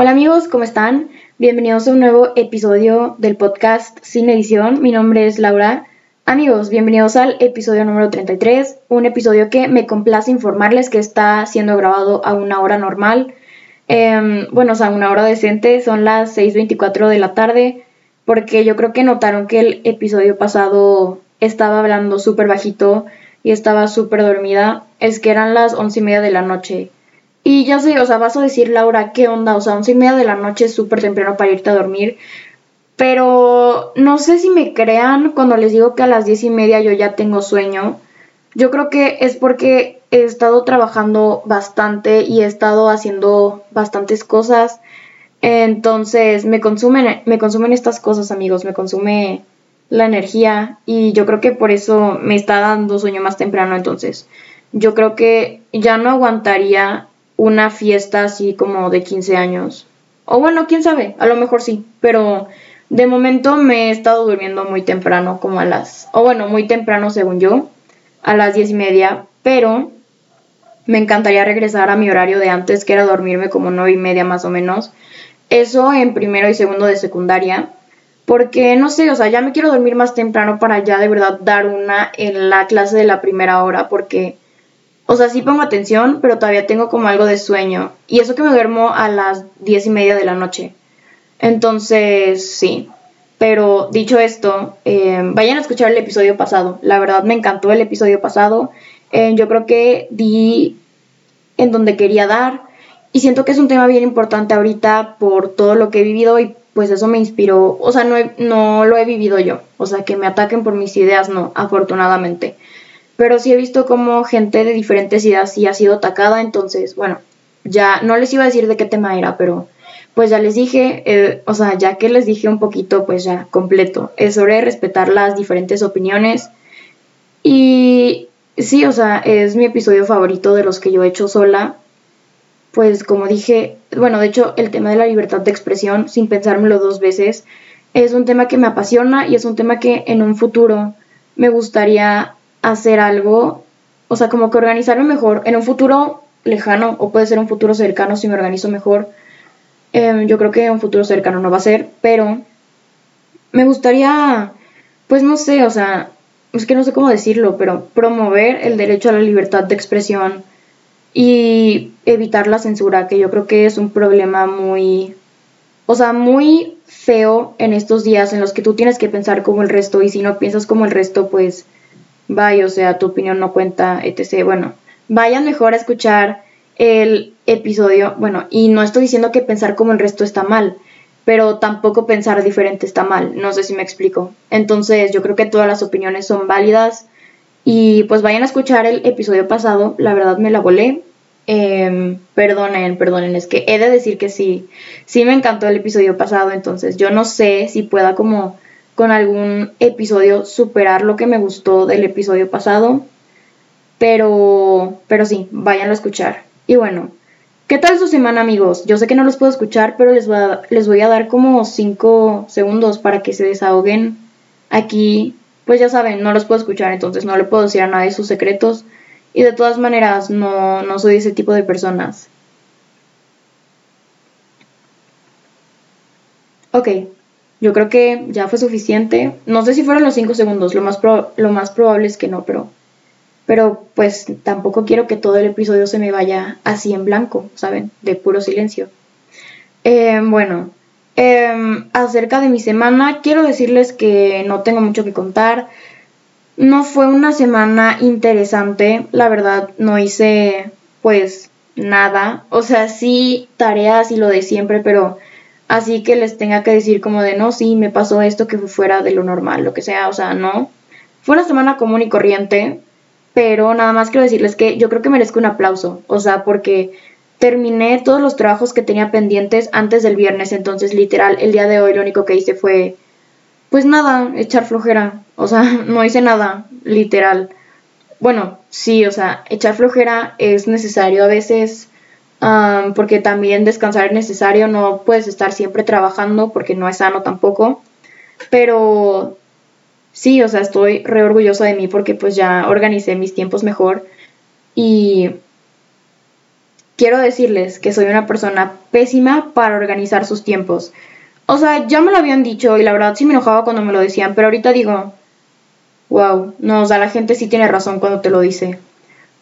Hola amigos, ¿cómo están? Bienvenidos a un nuevo episodio del podcast Sin Edición. Mi nombre es Laura. Amigos, bienvenidos al episodio número 33, un episodio que me complace informarles que está siendo grabado a una hora normal. Em, bueno, o sea, una hora decente, son las 6.24 de la tarde, porque yo creo que notaron que el episodio pasado estaba hablando súper bajito y estaba súper dormida. Es que eran las once y media de la noche. Y ya sé, o sea, vas a decir, Laura, ¿qué onda? O sea, once y media de la noche es súper temprano para irte a dormir. Pero no sé si me crean cuando les digo que a las diez y media yo ya tengo sueño. Yo creo que es porque he estado trabajando bastante y he estado haciendo bastantes cosas. Entonces me consumen, me consumen estas cosas, amigos. Me consume la energía y yo creo que por eso me está dando sueño más temprano. Entonces yo creo que ya no aguantaría una fiesta así como de 15 años. O bueno, quién sabe, a lo mejor sí, pero de momento me he estado durmiendo muy temprano, como a las, o bueno, muy temprano según yo, a las 10 y media, pero me encantaría regresar a mi horario de antes, que era dormirme como 9 y media más o menos. Eso en primero y segundo de secundaria, porque no sé, o sea, ya me quiero dormir más temprano para ya de verdad dar una en la clase de la primera hora, porque o sea, sí pongo atención, pero todavía tengo como algo de sueño. Y eso que me duermo a las diez y media de la noche. Entonces, sí. Pero dicho esto, eh, vayan a escuchar el episodio pasado. La verdad me encantó el episodio pasado. Eh, yo creo que di en donde quería dar. Y siento que es un tema bien importante ahorita por todo lo que he vivido y pues eso me inspiró. O sea, no, no lo he vivido yo. O sea, que me ataquen por mis ideas, no, afortunadamente pero sí he visto como gente de diferentes ideas sí ha sido atacada, entonces, bueno, ya no les iba a decir de qué tema era, pero pues ya les dije, eh, o sea, ya que les dije un poquito, pues ya completo, es sobre respetar las diferentes opiniones. Y sí, o sea, es mi episodio favorito de los que yo he hecho sola, pues como dije, bueno, de hecho el tema de la libertad de expresión, sin pensármelo dos veces, es un tema que me apasiona y es un tema que en un futuro me gustaría hacer algo, o sea, como que organizarme mejor en un futuro lejano o puede ser un futuro cercano si me organizo mejor. Em, yo creo que un futuro cercano no va a ser, pero me gustaría, pues no sé, o sea, es que no sé cómo decirlo, pero promover el derecho a la libertad de expresión y evitar la censura, que yo creo que es un problema muy, o sea, muy feo en estos días en los que tú tienes que pensar como el resto y si no piensas como el resto, pues vaya, o sea, tu opinión no cuenta, etc. Bueno, vayan mejor a escuchar el episodio. Bueno, y no estoy diciendo que pensar como el resto está mal, pero tampoco pensar diferente está mal. No sé si me explico. Entonces, yo creo que todas las opiniones son válidas. Y pues vayan a escuchar el episodio pasado. La verdad me la volé. Em, perdonen, perdonen, es que he de decir que sí, sí me encantó el episodio pasado, entonces yo no sé si pueda como con algún episodio superar lo que me gustó del episodio pasado. Pero, pero sí, váyanlo a escuchar. Y bueno, ¿qué tal su semana amigos? Yo sé que no los puedo escuchar, pero les voy a, les voy a dar como 5 segundos para que se desahoguen. Aquí, pues ya saben, no los puedo escuchar, entonces no le puedo decir a nadie sus secretos. Y de todas maneras, no, no soy ese tipo de personas. Ok, yo creo que ya fue suficiente. No sé si fueron los 5 segundos, lo más, lo más probable es que no, pero, pero pues tampoco quiero que todo el episodio se me vaya así en blanco, ¿saben? De puro silencio. Em, bueno, em, acerca de mi semana, quiero decirles que no tengo mucho que contar. No fue una semana interesante, la verdad no hice pues nada. O sea, sí tareas y lo de siempre, pero así que les tenga que decir como de no, sí, me pasó esto que fue fuera de lo normal, lo que sea, o sea, no. Fue una semana común y corriente, pero nada más quiero decirles que yo creo que merezco un aplauso, o sea, porque terminé todos los trabajos que tenía pendientes antes del viernes, entonces literal, el día de hoy lo único que hice fue, pues nada, echar flojera, o sea, no hice nada, literal. Bueno, sí, o sea, echar flojera es necesario a veces porque también descansar es necesario, no puedes estar siempre trabajando porque no es sano tampoco, pero sí, o sea, estoy re orgullosa de mí porque pues ya organicé mis tiempos mejor y quiero decirles que soy una persona pésima para organizar sus tiempos. O sea, ya me lo habían dicho y la verdad sí me enojaba cuando me lo decían, pero ahorita digo, wow, no, o sea, la gente sí tiene razón cuando te lo dice.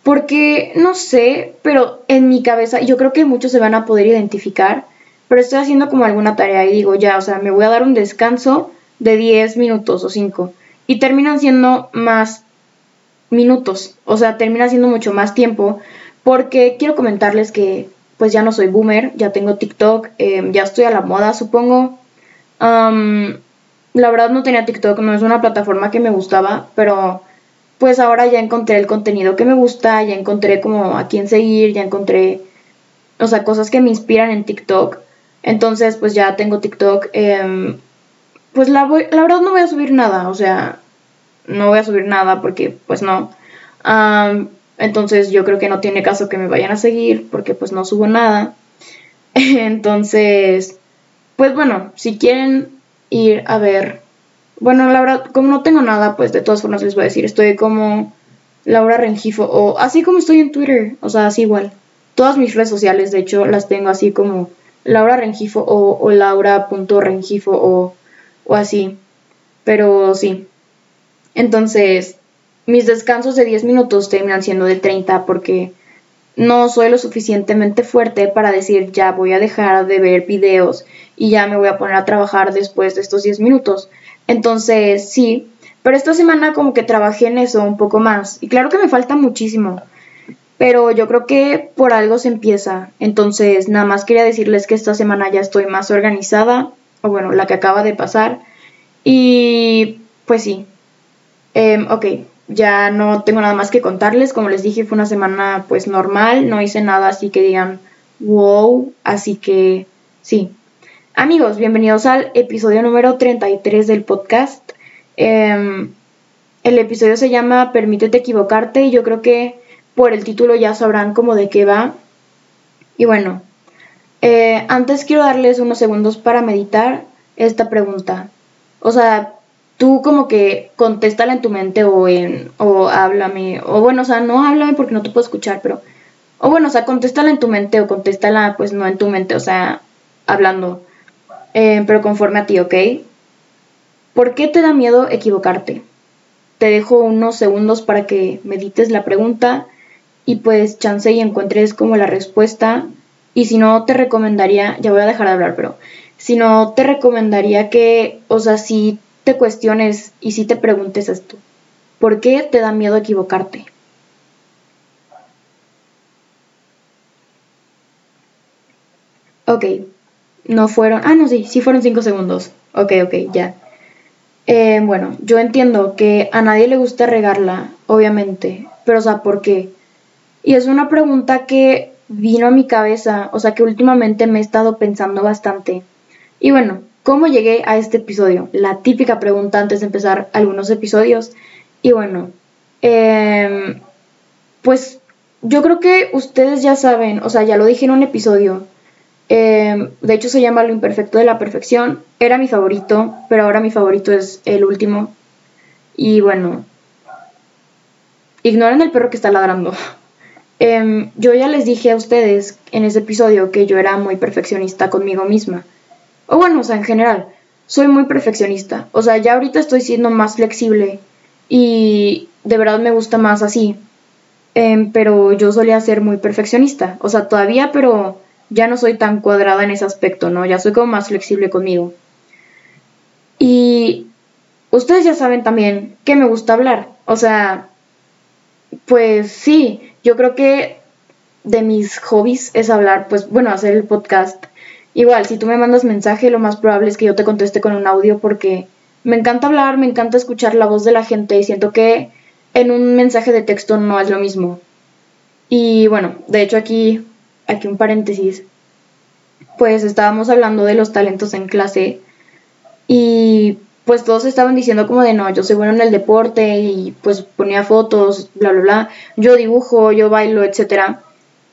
Porque, no sé, pero en mi cabeza, yo creo que muchos se van a poder identificar, pero estoy haciendo como alguna tarea y digo, ya, o sea, me voy a dar un descanso de 10 minutos o 5. Y terminan siendo más minutos, o sea, termina siendo mucho más tiempo, porque quiero comentarles que pues ya no soy boomer, ya tengo TikTok, em, ya estoy a la moda, supongo. la verdad no tenía TikTok, no es una plataforma que me gustaba, pero pues ahora ya encontré el contenido que me gusta, ya encontré como a quién seguir, ya encontré, o sea, cosas que me inspiran en TikTok. Entonces, pues ya tengo TikTok. Em, pues la, voy, la verdad no voy a subir nada, o sea, no voy a subir nada porque pues no. entonces yo creo que no tiene caso que me vayan a seguir porque pues no subo nada. entonces, pues bueno, si quieren ir a ver bueno, la verdad, como no tengo nada, pues de todas formas les voy a decir, estoy como Laura Rengifo, o así como estoy en Twitter, o sea, así igual. Todas mis redes sociales, de hecho, las tengo así como Laura Rengifo o, o Laura.rengifo o, o así. Pero sí. Entonces, mis descansos de 10 minutos terminan siendo de 30 porque no soy lo suficientemente fuerte para decir ya voy a dejar de ver videos y ya me voy a poner a trabajar después de estos 10 minutos. Entonces, sí, pero esta semana como que trabajé en eso un poco más. Y claro que me falta muchísimo, pero yo creo que por algo se empieza. Entonces, nada más quería decirles que esta semana ya estoy más organizada, o bueno, la que acaba de pasar. Y pues sí, em, ok, ya no tengo nada más que contarles. Como les dije, fue una semana pues normal, no hice nada así que digan wow, así que sí, Amigos, bienvenidos al episodio número 33 del podcast. Em, el episodio se llama Permítete equivocarte y yo creo que por el título ya sabrán cómo de qué va. Y bueno, eh, antes quiero darles unos segundos para meditar esta pregunta. O sea, tú como que contéstala en tu mente o en o háblame o bueno, o sea, no háblame porque no te puedo escuchar, pero o bueno, o sea, contéstala en tu mente o contéstala pues no en tu mente, o sea, hablando. Eh, pero conforme a ti, ¿ok? ¿Por qué te da miedo equivocarte? Te dejo unos segundos para que medites la pregunta y pues chance y encuentres como la respuesta. Y si no, te recomendaría, ya voy a dejar de hablar, pero si no, te recomendaría que, o sea, si te cuestiones y si te preguntes esto. ¿Por qué te da miedo equivocarte? Ok, no fueron. Ah, no, sí, sí fueron cinco segundos. Ok, ok, ya. Eh, bueno, yo entiendo que a nadie le gusta regarla, obviamente. Pero, o sea, ¿por qué? Y es una pregunta que vino a mi cabeza, o sea, que últimamente me he estado pensando bastante. Y bueno, ¿cómo llegué a este episodio? La típica pregunta antes de empezar algunos episodios. Y bueno, em, pues yo creo que ustedes ya saben, o sea, ya lo dije en un episodio, Em, de hecho se llama Lo Imperfecto de la Perfección. Era mi favorito, pero ahora mi favorito es el último. Y bueno, ignoren el perro que está ladrando. Em, yo ya les dije a ustedes en ese episodio que yo era muy perfeccionista conmigo misma. O bueno, o sea, en general, soy muy perfeccionista. O sea, ya ahorita estoy siendo más flexible y de verdad me gusta más así. Em, pero yo solía ser muy perfeccionista. O sea, todavía, pero ya no soy tan cuadrada en ese aspecto, ¿no? Ya soy como más flexible conmigo. Y ustedes ya saben también que me gusta hablar. O sea, pues sí, yo creo que de mis hobbies es hablar, pues bueno, hacer el podcast. Igual, si tú me mandas mensaje, lo más probable es que yo te conteste con un audio porque me encanta hablar, me encanta escuchar la voz de la gente y siento que en un mensaje de texto no es lo mismo. Y bueno, de hecho aquí aquí un paréntesis, pues estábamos hablando de los talentos en clase y pues todos estaban diciendo como de no, yo soy bueno en el deporte y pues ponía fotos, bla, bla, bla, yo dibujo, yo bailo, etc.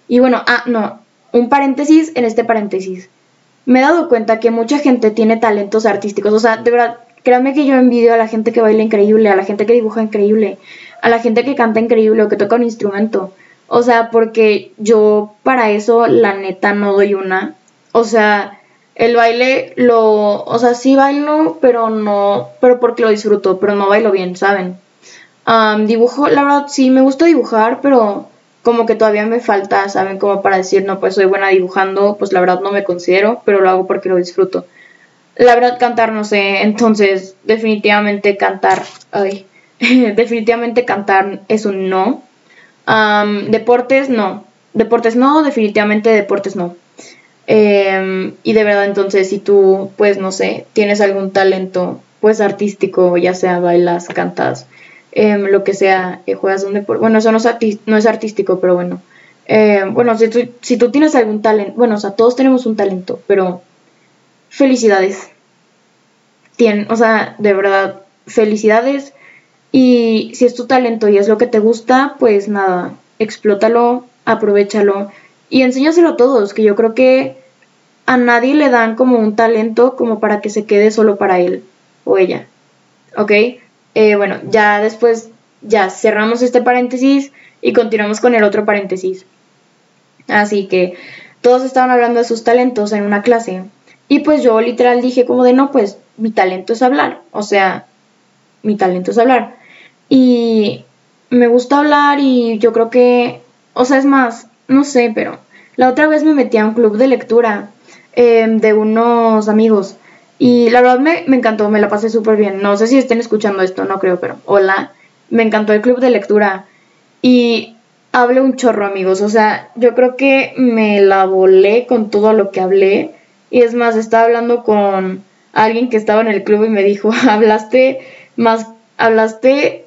Y bueno, ah, no, un paréntesis en este paréntesis. Me he dado cuenta que mucha gente tiene talentos artísticos, o sea, de verdad, créanme que yo envidio a la gente que baila increíble, a la gente que dibuja increíble, a la gente que canta increíble o que toca un instrumento. O sea, porque yo para eso la neta no doy una. O sea, el baile lo, o sea, sí bailo, pero no, pero porque lo disfruto, pero no bailo bien, ¿saben? dibujo, la verdad sí me gusta dibujar, pero como que todavía me falta, ¿saben? Como para decir, no, pues soy buena dibujando, pues la verdad no me considero, pero lo hago porque lo disfruto. La verdad cantar, no sé, entonces definitivamente cantar, ay, definitivamente cantar es un no. Deportes, no. Deportes no, definitivamente deportes no. Em, y de verdad, entonces, si tú, pues, no sé, tienes algún talento, pues, artístico, ya sea bailas, cantas, em, lo que sea, eh, juegas un deporte, bueno, eso no es, no es artístico, pero bueno. Em, bueno, si tú, si tú tienes algún talento, bueno, o sea, todos tenemos un talento, pero felicidades. Tien, o sea, de verdad, felicidades. Y si es tu talento y es lo que te gusta, pues nada, explótalo, aprovechalo y enséñaselo a todos, que yo creo que a nadie le dan como un talento como para que se quede solo para él o ella. ¿Ok? Eh, bueno, ya después, ya cerramos este paréntesis y continuamos con el otro paréntesis. Así que todos estaban hablando de sus talentos en una clase. Y pues yo literal dije como de no, pues mi talento es hablar. O sea, mi talento es hablar. Y me gusta hablar y yo creo que, o sea, es más, no sé, pero la otra vez me metí a un club de lectura em, de unos amigos y la verdad me, me encantó, me la pasé súper bien. No sé si estén escuchando esto, no creo, pero hola, me encantó el club de lectura y hablé un chorro amigos, o sea, yo creo que me la volé con todo lo que hablé y es más, estaba hablando con alguien que estaba en el club y me dijo, hablaste más, hablaste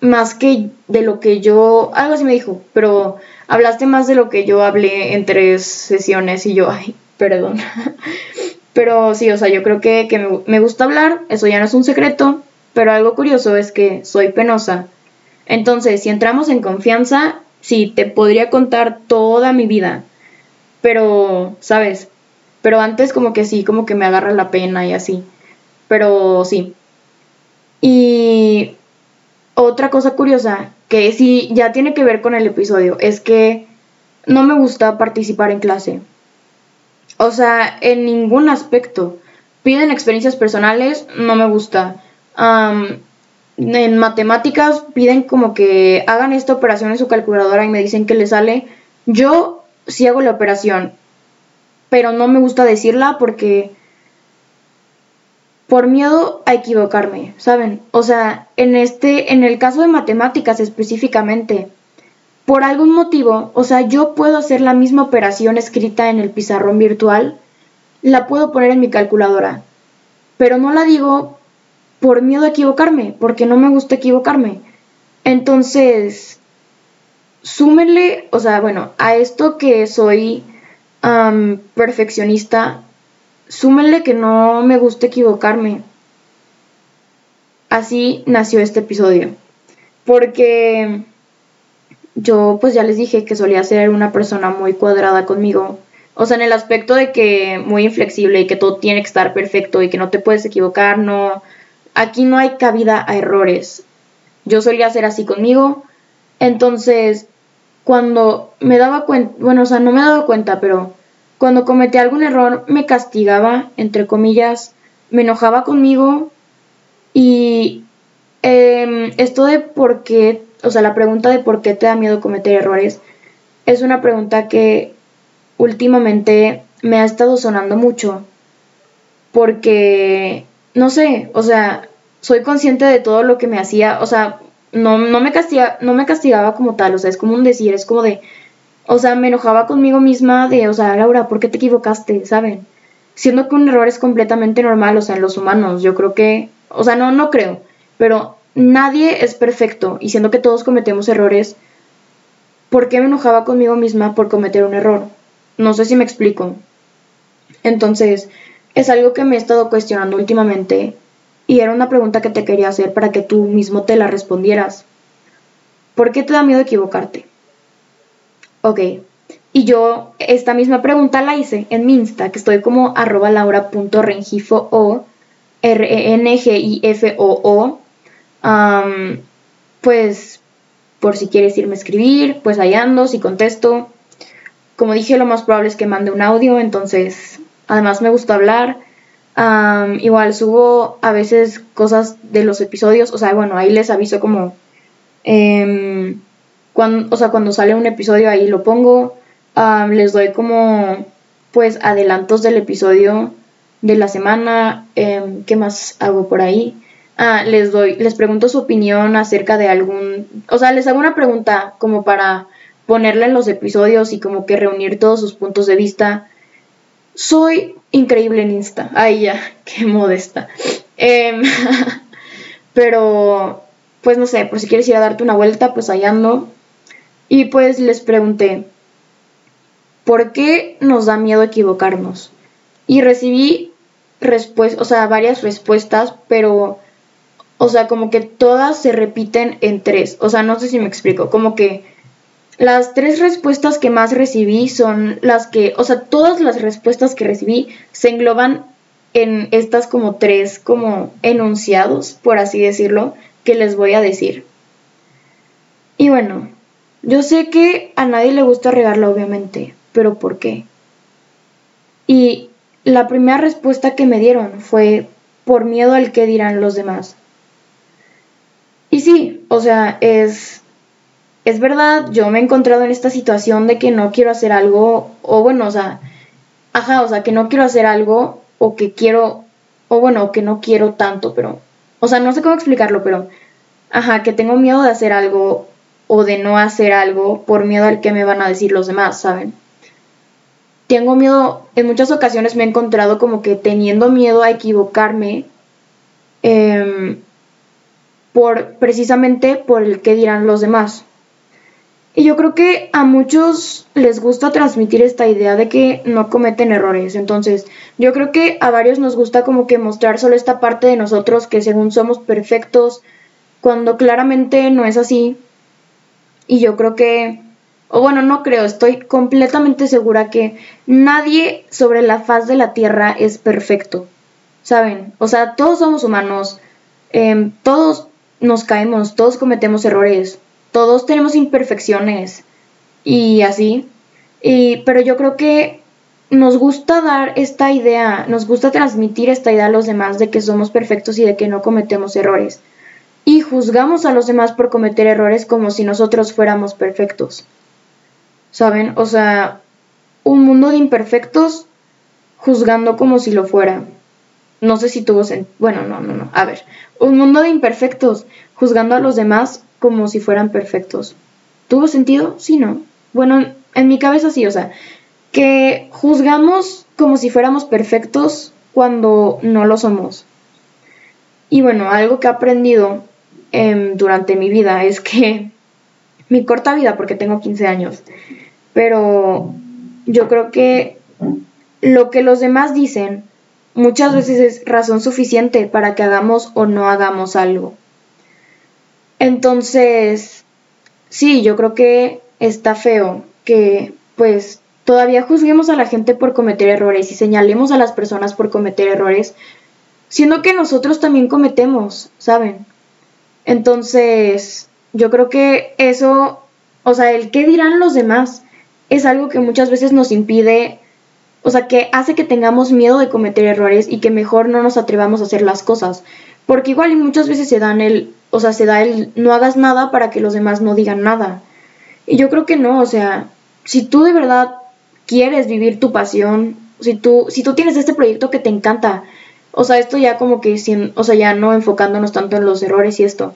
más que de lo que yo, algo así me dijo, pero hablaste más de lo que yo hablé en tres sesiones y yo, ay, perdón. pero sí, o sea, yo creo que, me, me gusta hablar, eso ya no es un secreto, pero algo curioso es que soy penosa. Entonces, si entramos en confianza, sí, te podría contar toda mi vida, pero, ¿sabes? Pero antes como que sí, como que me agarra la pena y así. Pero sí. Y otra cosa curiosa, que sí ya tiene que ver con el episodio, es que no me gusta participar en clase. O sea, en ningún aspecto. Piden experiencias personales, no me gusta. en matemáticas piden como que hagan esta operación en su calculadora y me dicen que le sale. Yo sí hago la operación, pero no me gusta decirla porque por miedo a equivocarme, ¿saben? O sea, en este, en el caso de matemáticas específicamente, por algún motivo, o sea, yo puedo hacer la misma operación escrita en el pizarrón virtual, la puedo poner en mi calculadora, pero no la digo por miedo a equivocarme, porque no me gusta equivocarme. Entonces, súmenle, o sea, bueno, a esto que soy perfeccionista, súmenle que no me gusta equivocarme. Así nació este episodio. Porque yo pues ya les dije que solía ser una persona muy cuadrada conmigo. O sea, en el aspecto de que muy inflexible y que todo tiene que estar perfecto y que no te puedes equivocar, no. Aquí no hay cabida a errores. Yo solía ser así conmigo. Entonces, cuando me daba cuenta, bueno, o sea, no me daba cuenta, pero cuando cometía algún error me castigaba, entre comillas, me enojaba conmigo y em, esto de por qué, o sea, la pregunta de por qué te da miedo cometer errores es una pregunta que últimamente me ha estado sonando mucho porque, no sé, o sea, soy consciente de todo lo que me hacía, o sea, no, no, me, castiga, no me castigaba como tal, o sea, es como un decir, es como de, o sea, me enojaba conmigo misma de, o sea, Laura, ¿por qué te equivocaste? ¿Saben? Siendo que un error es completamente normal, o sea, en los humanos, yo creo que, o sea, no, no creo, pero nadie es perfecto y siendo que todos cometemos errores, ¿por qué me enojaba conmigo misma por cometer un error? No sé si me explico. Entonces, es algo que me he estado cuestionando últimamente y era una pregunta que te quería hacer para que tú mismo te la respondieras. ¿Por qué te da miedo equivocarte? Ok. Y yo esta misma pregunta la hice en mi Insta, que estoy como arroba laura.rengifo o R-E-N-G-I-F-O-O. pues por si quieres irme a escribir, pues ahí ando, si contesto. Como dije, lo más probable es que mande un audio, entonces además me gusta hablar. igual subo a veces cosas de los episodios, o sea, bueno, ahí les aviso como... Em, o sea, cuando sale un episodio ahí lo pongo. les doy como pues adelantos del episodio de la semana. Em, ¿Qué más hago por ahí? Ah, les doy, les pregunto su opinión acerca de algún, o sea, les hago una pregunta como para ponerla en los episodios y como que reunir todos sus puntos de vista. Soy increíble en Insta. Ay, ya, qué modesta. Em, pero, pues no sé, por si quieres ir a darte una vuelta, pues ahí ando. Y pues les pregunté, ¿por qué nos da miedo equivocarnos? Y recibí respuestas, o sea, varias respuestas, pero o sea, como que todas se repiten en tres. O sea, no sé si me explico. Como que las tres respuestas que más recibí son las que, o sea, todas las respuestas que recibí se engloban en estas como tres como enunciados, por así decirlo, que les voy a decir. Y bueno, yo sé que a nadie le gusta regarla, obviamente, pero ¿por qué? Y la primera respuesta que me dieron fue por miedo al que dirán los demás. Y sí, o sea, es, es verdad, yo me he encontrado en esta situación de que no quiero hacer algo, o bueno, o sea, ajá, o sea, que no quiero hacer algo, o que quiero, o bueno, que no quiero tanto, pero, o sea, no sé cómo explicarlo, pero, ajá, que tengo miedo de hacer algo o de no hacer algo por miedo al que me van a decir los demás, ¿saben? Tengo miedo, en muchas ocasiones me he encontrado como que teniendo miedo a equivocarme, eh, por precisamente por el que dirán los demás. Y yo creo que a muchos les gusta transmitir esta idea de que no cometen errores. Entonces, yo creo que a varios nos gusta como que mostrar solo esta parte de nosotros que según somos perfectos, cuando claramente no es así. Y yo creo que, o bueno, no creo, estoy completamente segura que nadie sobre la faz de la Tierra es perfecto. ¿Saben? O sea, todos somos humanos. Em, todos nos caemos, todos cometemos errores, todos tenemos imperfecciones y así. Y, pero yo creo que nos gusta dar esta idea, nos gusta transmitir esta idea a los demás de que somos perfectos y de que no cometemos errores. Y juzgamos a los demás por cometer errores como si nosotros fuéramos perfectos. ¿Saben? O sea, un mundo de imperfectos juzgando como si lo fuera. No sé si tuvo sentido. Bueno, no, no, no. A ver, un mundo de imperfectos, juzgando a los demás como si fueran perfectos. ¿Tuvo sentido? Sí, no. Bueno, en mi cabeza sí, o sea, que juzgamos como si fuéramos perfectos cuando no lo somos. Y bueno, algo que he aprendido em, durante mi vida es que mi corta vida, porque tengo 15 años, pero yo creo que lo que los demás dicen muchas veces es razón suficiente para que hagamos o no hagamos algo. Entonces, sí, yo creo que está feo que pues todavía juzguemos a la gente por cometer errores y señalemos a las personas por cometer errores, siendo que nosotros también cometemos, ¿saben? Entonces, yo creo que eso, o sea, el qué dirán los demás es algo que muchas veces nos impide o sea, que hace que tengamos miedo de cometer errores y que mejor no nos atrevamos a hacer las cosas. Porque igual y muchas veces se dan el, o sea, se da el no hagas nada para que los demás no digan nada. Y yo creo que no, o sea, si tú de verdad quieres vivir tu pasión, si tú, si tú tienes este proyecto que te encanta, o sea, esto ya como que, sin, o sea, ya no enfocándonos tanto en los errores y esto,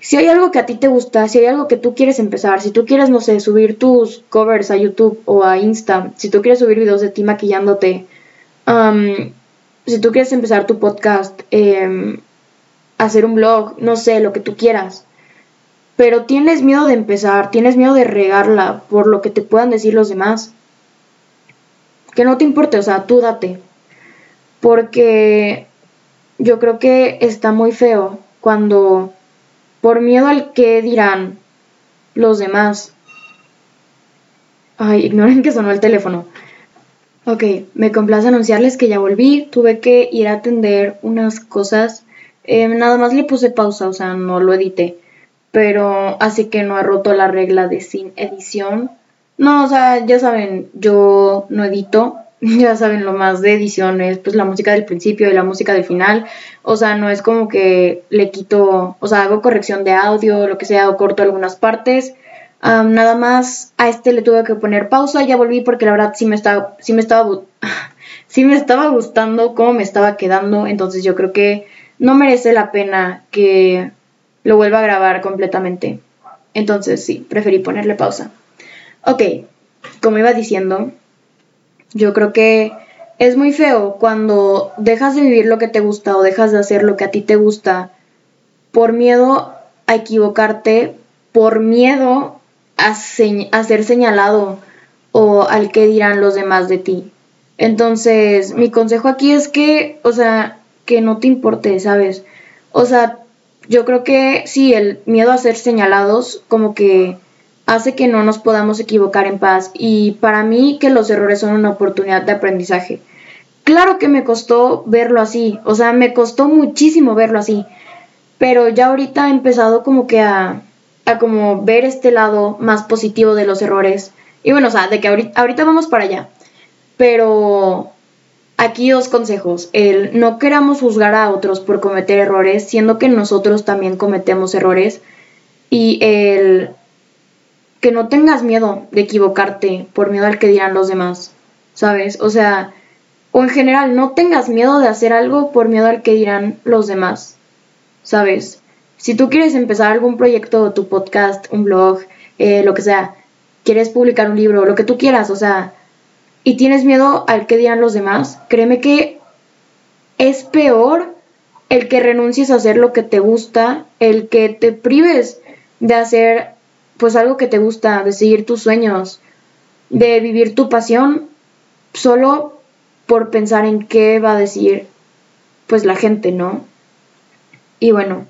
si hay algo que a ti te gusta, si hay algo que tú quieres empezar, si tú quieres, no sé, subir tus covers a YouTube o a Insta, si tú quieres subir videos de ti maquillándote, si tú quieres empezar tu podcast, em, hacer un blog, no sé, lo que tú quieras, pero tienes miedo de empezar, tienes miedo de regarla por lo que te puedan decir los demás, que no te importe, o sea, tú date, porque yo creo que está muy feo cuando por miedo al que dirán los demás. Ay, ignoren que sonó el teléfono. Ok, me complace anunciarles que ya volví. Tuve que ir a atender unas cosas. Eh, nada más le puse pausa, o sea, no lo edité. pero así que no he roto la regla de sin edición. No, o sea, ya saben, yo no edito, ya saben lo más de ediciones, pues la música del principio y la música del final. O sea, no es como que le quito, o sea, hago corrección de audio, lo que sea, o corto algunas partes. nada más a este le tuve que poner pausa, ya volví porque la verdad sí me estaba, sí me estaba, sí me estaba gustando cómo me estaba quedando, entonces yo creo que no merece la pena que lo vuelva a grabar completamente. Entonces sí, preferí ponerle pausa. Ok, como iba diciendo, yo creo que es muy feo cuando dejas de vivir lo que te gusta o dejas de hacer lo que a ti te gusta por miedo a equivocarte, por miedo a, ser señalado o al que dirán los demás de ti. Entonces, mi consejo aquí es que, o sea, que no te importe, ¿sabes? O sea, yo creo que sí, el miedo a ser señalados como que hace que no nos podamos equivocar en paz y para mí que los errores son una oportunidad de aprendizaje. Claro que me costó verlo así, o sea, me costó muchísimo verlo así, pero ya ahorita he empezado como que a, a como ver este lado más positivo de los errores. Y bueno, o sea, de que ahorita, ahorita vamos para allá. Pero aquí dos consejos. El no queramos juzgar a otros por cometer errores, siendo que nosotros también cometemos errores. Y el que no tengas miedo de equivocarte por miedo al que dirán los demás, ¿sabes? O sea, o en general, no tengas miedo de hacer algo por miedo al que dirán los demás, ¿sabes? Si tú quieres empezar algún proyecto, tu podcast, un blog, eh, lo que sea, quieres publicar un libro, lo que tú quieras, o sea, y tienes miedo al que dirán los demás, créeme que es peor el que renuncies a hacer lo que te gusta, el que te prives de hacer pues algo que te gusta, de seguir tus sueños, de vivir tu pasión, solo por pensar en qué va a decir pues la gente, ¿no? Y bueno,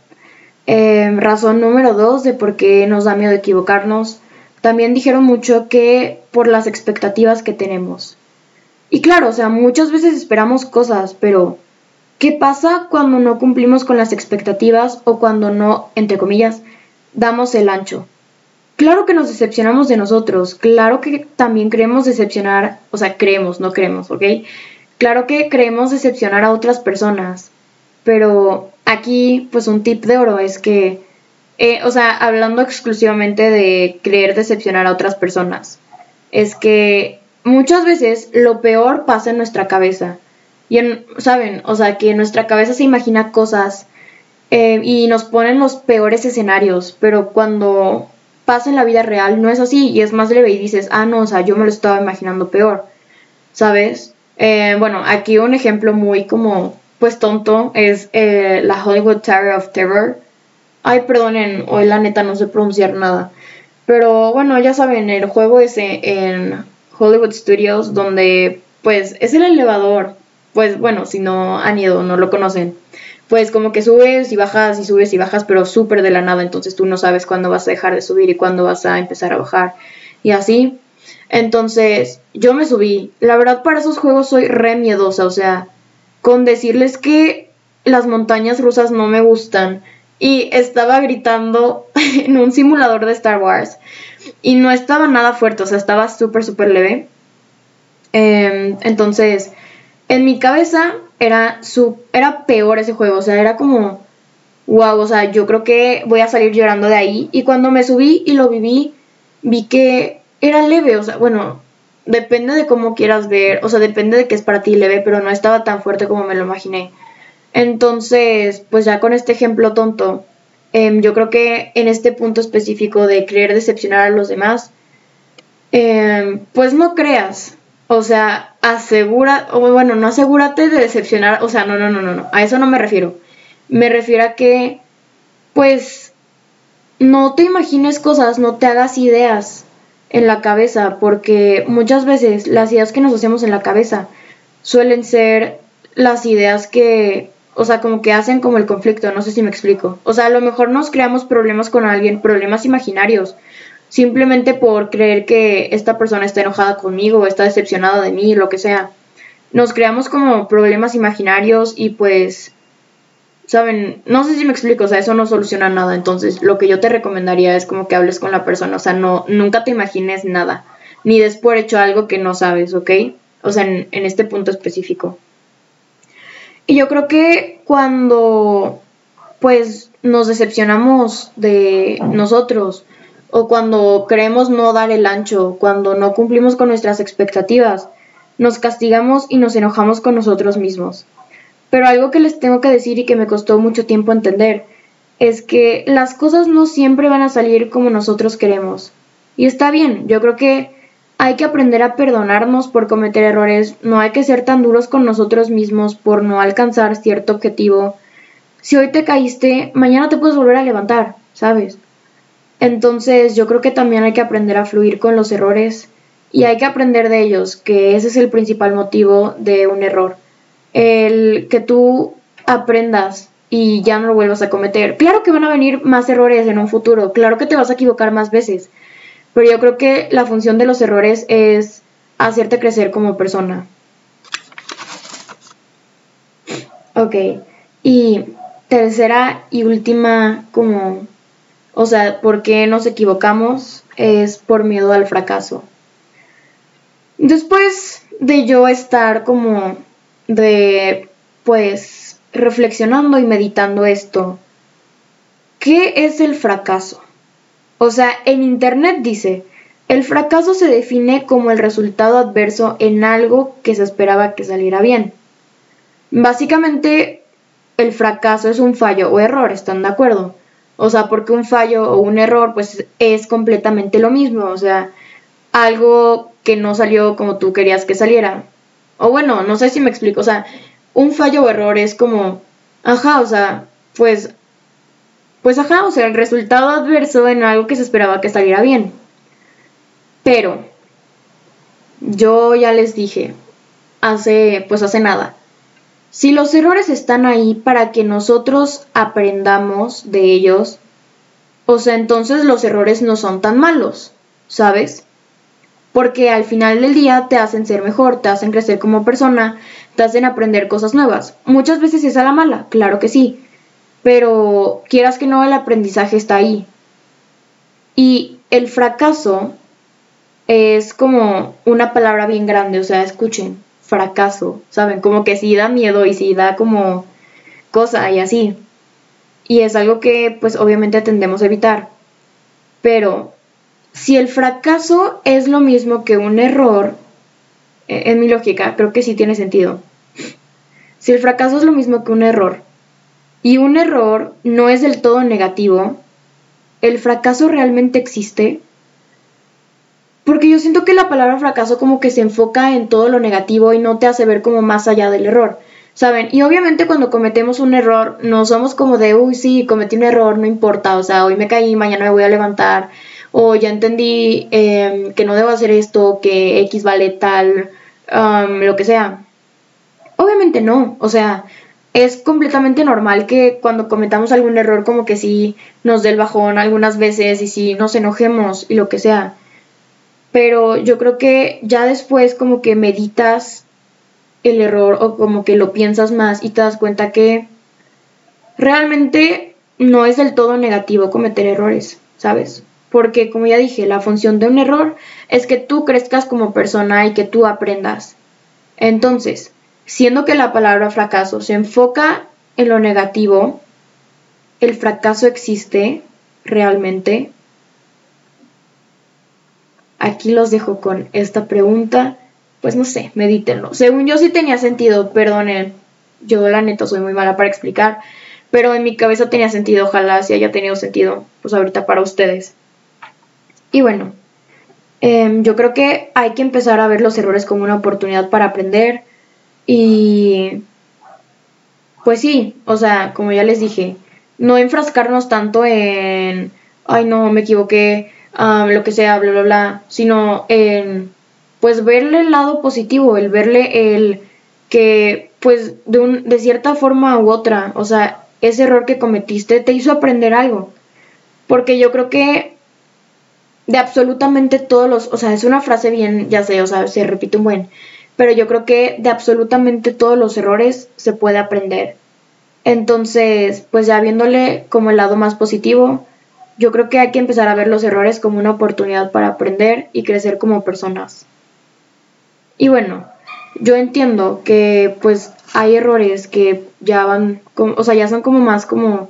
em, razón número dos de por qué nos da miedo equivocarnos, también dijeron mucho que por las expectativas que tenemos. Y claro, o sea, muchas veces esperamos cosas, pero ¿qué pasa cuando no cumplimos con las expectativas o cuando no, entre comillas, damos el ancho? Claro que nos decepcionamos de nosotros, claro que también creemos decepcionar, o sea, creemos, no creemos, ¿ok? Claro que creemos decepcionar a otras personas, pero aquí pues un tip de oro es que, eh, o sea, hablando exclusivamente de creer decepcionar a otras personas, es que muchas veces lo peor pasa en nuestra cabeza. Y, en, ¿saben? O sea, que en nuestra cabeza se imagina cosas eh, y nos ponen los peores escenarios, pero cuando pasa en la vida real, no es así y es más leve y dices, ah, no, o sea, yo me lo estaba imaginando peor, ¿sabes? Eh, bueno, aquí un ejemplo muy como, pues tonto, es eh, la Hollywood Tower of Terror. Ay, perdonen, hoy la neta no sé pronunciar nada. Pero bueno, ya saben, el juego es en Hollywood Studios, donde pues es el elevador. Pues bueno, si no han ido, no lo conocen pues como que subes y bajas y subes y bajas, pero súper de la nada, entonces tú no sabes cuándo vas a dejar de subir y cuándo vas a empezar a bajar y así. Entonces yo me subí. La verdad para esos juegos soy re miedosa, o sea, con decirles que las montañas rusas no me gustan y estaba gritando en un simulador de Star Wars y no estaba nada fuerte, o sea, estaba súper, súper leve. Em, entonces, en mi cabeza era, su, era peor ese juego, o sea, era como, wow, o sea, yo creo que voy a salir llorando de ahí. Y cuando me subí y lo viví, vi que era leve, o sea, bueno, depende de cómo quieras ver, o sea, depende de que es para ti leve, pero no estaba tan fuerte como me lo imaginé. Entonces, pues ya con este ejemplo tonto, em, yo creo que en este punto específico de querer decepcionar a los demás, em, pues no creas, o sea, asegura, o bueno, no asegúrate de decepcionar, o sea, no, no, no, no, no, a eso no me refiero. Me refiero a que, pues, no te imagines cosas, no te hagas ideas en la cabeza, porque muchas veces las ideas que nos hacemos en la cabeza suelen ser las ideas que, o sea, como que hacen como el conflicto, no sé si me explico. O sea, a lo mejor nos creamos problemas con alguien, problemas imaginarios, simplemente por creer que esta persona está enojada conmigo, está decepcionada de mí, lo que sea. Nos creamos como problemas imaginarios y pues Saben, no sé si me explico, o sea, eso no soluciona nada, entonces lo que yo te recomendaría es como que hables con la persona, o sea, no, nunca te imagines nada, ni des por hecho algo que no sabes, ¿ok? O sea, en, en este punto específico. Y yo creo que cuando pues nos decepcionamos de nosotros o cuando creemos no dar el ancho, cuando no cumplimos con nuestras expectativas, nos castigamos y nos enojamos con nosotros mismos. Pero algo que les tengo que decir y que me costó mucho tiempo entender es que las cosas no siempre van a salir como nosotros queremos. Y está bien, yo creo que hay que aprender a perdonarnos por cometer errores, no hay que ser tan duros con nosotros mismos por no alcanzar cierto objetivo. Si hoy te caíste, mañana te puedes volver a levantar, ¿sabes? Entonces yo creo que también hay que aprender a fluir con los errores y hay que aprender de ellos, que ese es el principal motivo de un error. El que tú aprendas y ya no lo vuelvas a cometer. Claro que van a venir más errores en un futuro, claro que te vas a equivocar más veces, pero yo creo que la función de los errores es hacerte crecer como persona. Ok, y tercera y última como, o sea, ¿por qué nos equivocamos? Es por miedo al fracaso. Después de yo estar como de, pues, reflexionando y meditando esto, ¿qué es el fracaso? O sea, en Internet dice, el fracaso se define como el resultado adverso en algo que se esperaba que saliera bien. Básicamente, el fracaso es un fallo o error, ¿están de acuerdo? O sea, porque un fallo o un error pues es completamente lo mismo, o sea, algo que no salió como tú querías que saliera. O bueno, no sé si me explico, o sea, un fallo o error es como, ajá, o sea, pues pues ajá, o sea, el resultado adverso en algo que se esperaba que saliera bien. Pero yo ya les dije hace pues hace nada. Si los errores están ahí para que nosotros aprendamos de ellos, o sea, entonces los errores no son tan malos, ¿sabes? Porque al final del día te hacen ser mejor, te hacen crecer como persona, te hacen aprender cosas nuevas. Muchas veces es a la mala, claro que sí, pero quieras que no, el aprendizaje está ahí. Y el fracaso es como una palabra bien grande, o sea, escuchen, fracaso, ¿saben? Como que sí da miedo y sí da como cosa y así. Y es algo que pues obviamente tendemos a evitar. Pero si el fracaso es lo mismo que un error, e, en mi lógica, creo que sí tiene sentido. Si el fracaso es lo mismo que un error, y un error no es del todo negativo, ¿el fracaso realmente existe? Porque yo siento que la palabra fracaso como que se enfoca en todo lo negativo y no te hace ver como más allá del error. ¿Saben? Y obviamente cuando cometemos un error, no somos como de, uy, sí, cometí un error, no importa, o sea, hoy me caí, mañana me voy a levantar, o ya entendí em, que no debo hacer esto, que X vale tal, lo que sea. Obviamente no, o sea, es completamente normal que cuando cometamos algún error como que sí nos dé el bajón algunas veces y sí nos enojemos y lo que sea. Pero yo creo que ya después como que meditas el error o como que lo piensas más y te das cuenta que realmente no es del todo negativo cometer errores, ¿sabes? Porque como ya dije, la función de un error es que tú crezcas como persona y que tú aprendas. Entonces, Siendo que la palabra fracaso se enfoca en lo negativo, ¿el fracaso existe realmente? Aquí los dejo con esta pregunta. Pues no sé, medítenlo. Según yo sí tenía sentido, perdonen. Yo la neta soy muy mala para explicar, pero en mi cabeza tenía sentido, ojalá si haya tenido sentido, pues ahorita para ustedes. Y bueno, em, yo creo que hay que empezar a ver los errores como una oportunidad para aprender, y pues sí, o sea, como ya les dije, no enfrascarnos tanto en, ay no, me equivoqué, lo que sea, bla, bla, bla, sino en, pues verle el lado positivo, el verle el que, pues de, un, de cierta forma u otra, o sea, ese error que cometiste te hizo aprender algo. Porque yo creo que de absolutamente todos los, o sea, es una frase bien, ya sé, o sea, se repite un buen, pero yo creo que de absolutamente todos los errores se puede aprender. Entonces, pues ya viéndole como el lado más positivo, yo creo que hay que empezar a ver los errores como una oportunidad para aprender y crecer como personas. Y bueno, yo entiendo que pues hay errores que ya van, o sea, ya son como más como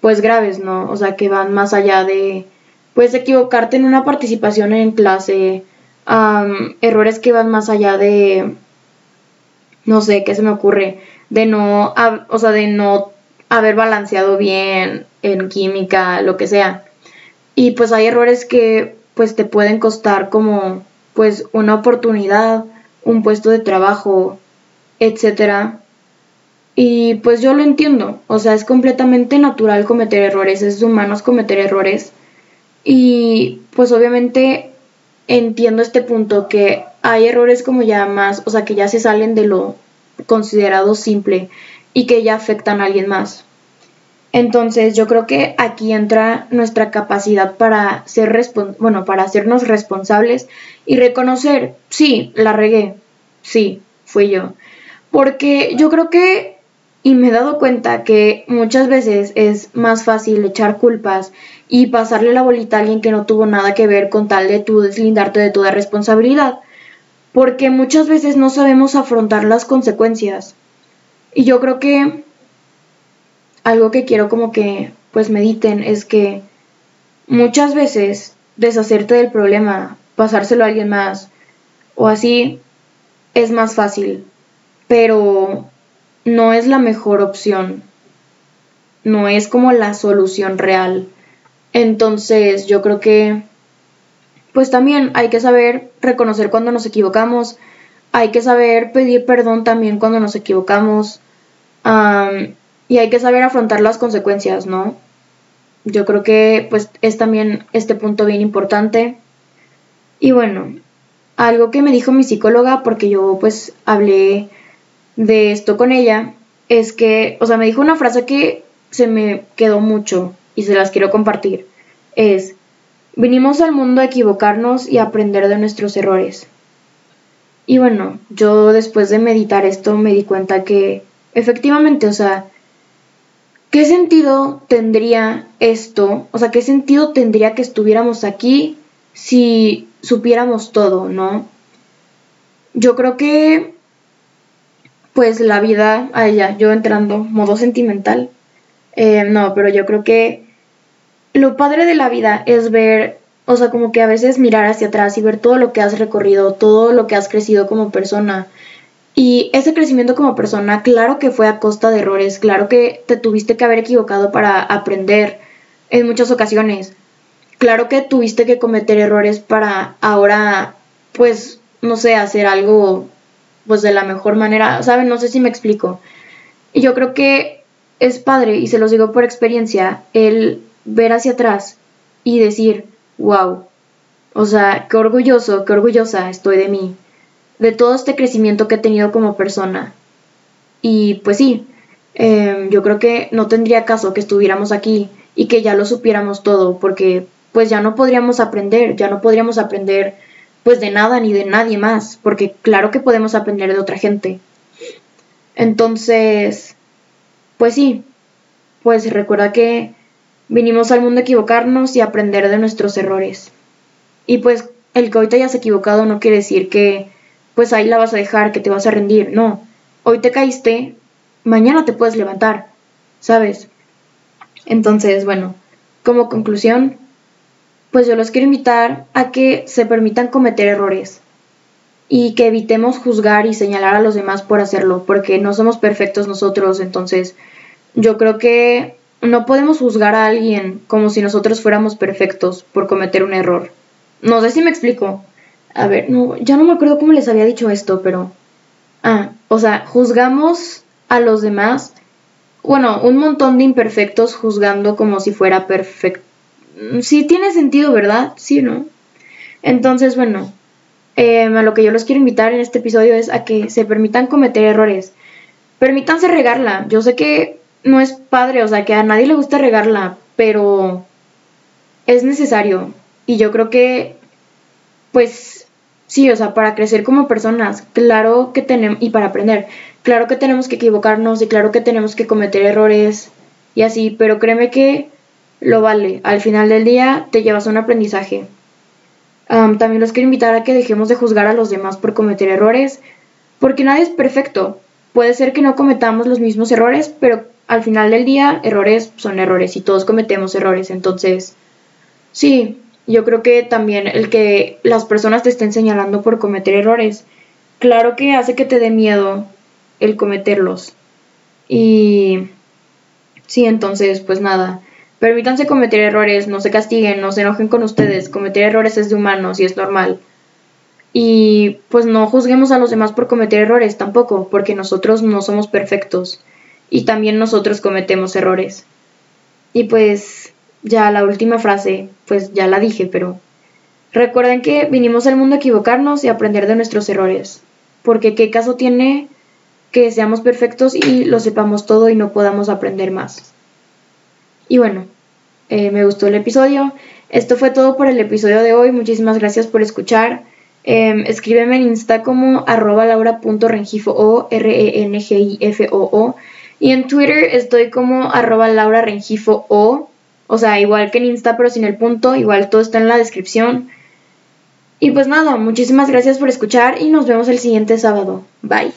pues graves, ¿no? O sea, que van más allá de pues equivocarte en una participación en clase, errores que van más allá de no sé, ¿qué se me ocurre? De no, o sea, de no haber balanceado bien en química, lo que sea. Y pues hay errores que pues te pueden costar como pues una oportunidad, un puesto de trabajo, etcétera. Y pues yo lo entiendo, o sea, es completamente natural cometer errores, es humanos cometer errores. Y pues obviamente entiendo este punto que hay errores como ya más, o sea, que ya se salen de lo considerado simple y que ya afectan a alguien más. Entonces, yo creo que aquí entra nuestra capacidad para ser bueno, para hacernos responsables y reconocer, sí, la regué. Sí, fui yo. Porque yo creo que y me he dado cuenta que muchas veces es más fácil echar culpas y pasarle la bolita a alguien que no tuvo nada que ver con tal de tú deslindarte de toda responsabilidad. Porque muchas veces no sabemos afrontar las consecuencias. Y yo creo que algo que quiero como que pues mediten es que muchas veces deshacerte del problema, pasárselo a alguien más o así es más fácil, pero no es la mejor opción. No es como la solución real. Entonces, yo creo que pues también hay que saber reconocer cuando nos equivocamos, hay que saber pedir perdón también cuando nos equivocamos. Y hay que saber afrontar las consecuencias, ¿no? Yo creo que pues es también este punto bien importante. Y bueno, algo que me dijo mi psicóloga, porque yo pues hablé de esto con ella, es que, o sea, me dijo una frase que se me quedó mucho y se las quiero compartir. Es, vinimos al mundo a equivocarnos y a aprender de nuestros errores. Y bueno, yo después de meditar esto me di cuenta que efectivamente, o sea, ¿qué sentido tendría esto? O sea, ¿qué sentido tendría que estuviéramos aquí si supiéramos todo, no? Yo creo que, pues la vida, a ella, yo entrando, modo sentimental, eh, no, pero yo creo que lo padre de la vida es ver, o sea, como que a veces mirar hacia atrás y ver todo lo que has recorrido, todo lo que has crecido como persona, y ese crecimiento como persona, claro que fue a costa de errores, claro que te tuviste que haber equivocado para aprender en muchas ocasiones. Claro que tuviste que cometer errores para ahora, pues, no sé, hacer algo, pues, de la mejor manera, ¿saben? No sé si me explico. Y yo creo que es padre, y se los digo por experiencia, el ver hacia atrás y decir, wow, o sea, qué orgulloso, qué orgullosa estoy de mí de todo este crecimiento que he tenido como persona. Y pues sí, em, yo creo que no tendría caso que estuviéramos aquí y que ya lo supiéramos todo, porque pues ya no podríamos aprender, ya no podríamos aprender pues de nada ni de nadie más, porque claro que podemos aprender de otra gente. Entonces, pues sí, pues recuerda que vinimos al mundo a equivocarnos y aprender de nuestros errores. Y pues el que te hayas equivocado no quiere decir que pues ahí la vas a dejar, que te vas a rendir. No, hoy te caíste, mañana te puedes levantar, ¿sabes? Entonces, bueno, como conclusión, pues yo los quiero invitar a que se permitan cometer errores y que evitemos juzgar y señalar a los demás por hacerlo, porque no somos perfectos nosotros, entonces yo creo que no podemos juzgar a alguien como si nosotros fuéramos perfectos por cometer un error. No sé si me explico. A ver, no, ya no me acuerdo cómo les había dicho esto, pero... Ah, o sea, juzgamos a los demás, bueno, un montón de imperfectos juzgando como si fuera perfecto. Sí tiene sentido, ¿verdad? Sí, ¿no? Entonces, bueno, em, a lo que yo los quiero invitar en este episodio es a que se permitan cometer errores. Permítanse regarla. Yo sé que no es padre, o sea, que a nadie le gusta regarla, pero es necesario. Y yo creo que, pues, Sí, o sea, para crecer como personas, claro que tenemos, y para aprender, claro que tenemos que equivocarnos y claro que tenemos que cometer errores y así, pero créeme que lo vale. Al final del día te llevas un aprendizaje. también los quiero invitar a que dejemos de juzgar a los demás por cometer errores, porque nadie es perfecto. Puede ser que no cometamos los mismos errores, pero al final del día errores son errores y todos cometemos errores. Entonces, sí, yo creo que también el que las personas te estén señalando por cometer errores, claro que hace que te dé miedo el cometerlos. Y sí, entonces, pues nada, permítanse cometer errores, no se castiguen, no se enojen con ustedes, cometer errores es de humanos y es normal. Y pues no juzguemos a los demás por cometer errores tampoco, porque nosotros no somos perfectos y también nosotros cometemos errores. Y pues ya la última frase, pues ya la dije, pero recuerden que vinimos al mundo a equivocarnos y aprender de nuestros errores, porque qué caso tiene que seamos perfectos y lo sepamos todo y no podamos aprender más. Y bueno, eh, me gustó el episodio. Esto fue todo por el episodio de hoy. Muchísimas gracias por escuchar. Em, escríbeme en Insta como arroba laura.rengifo o r n g i f o y en Twitter estoy como arroba laura rengifo o o sea, igual que en Insta pero sin el punto, igual todo está en la descripción. Y pues nada, muchísimas gracias por escuchar y nos vemos el siguiente sábado. Bye.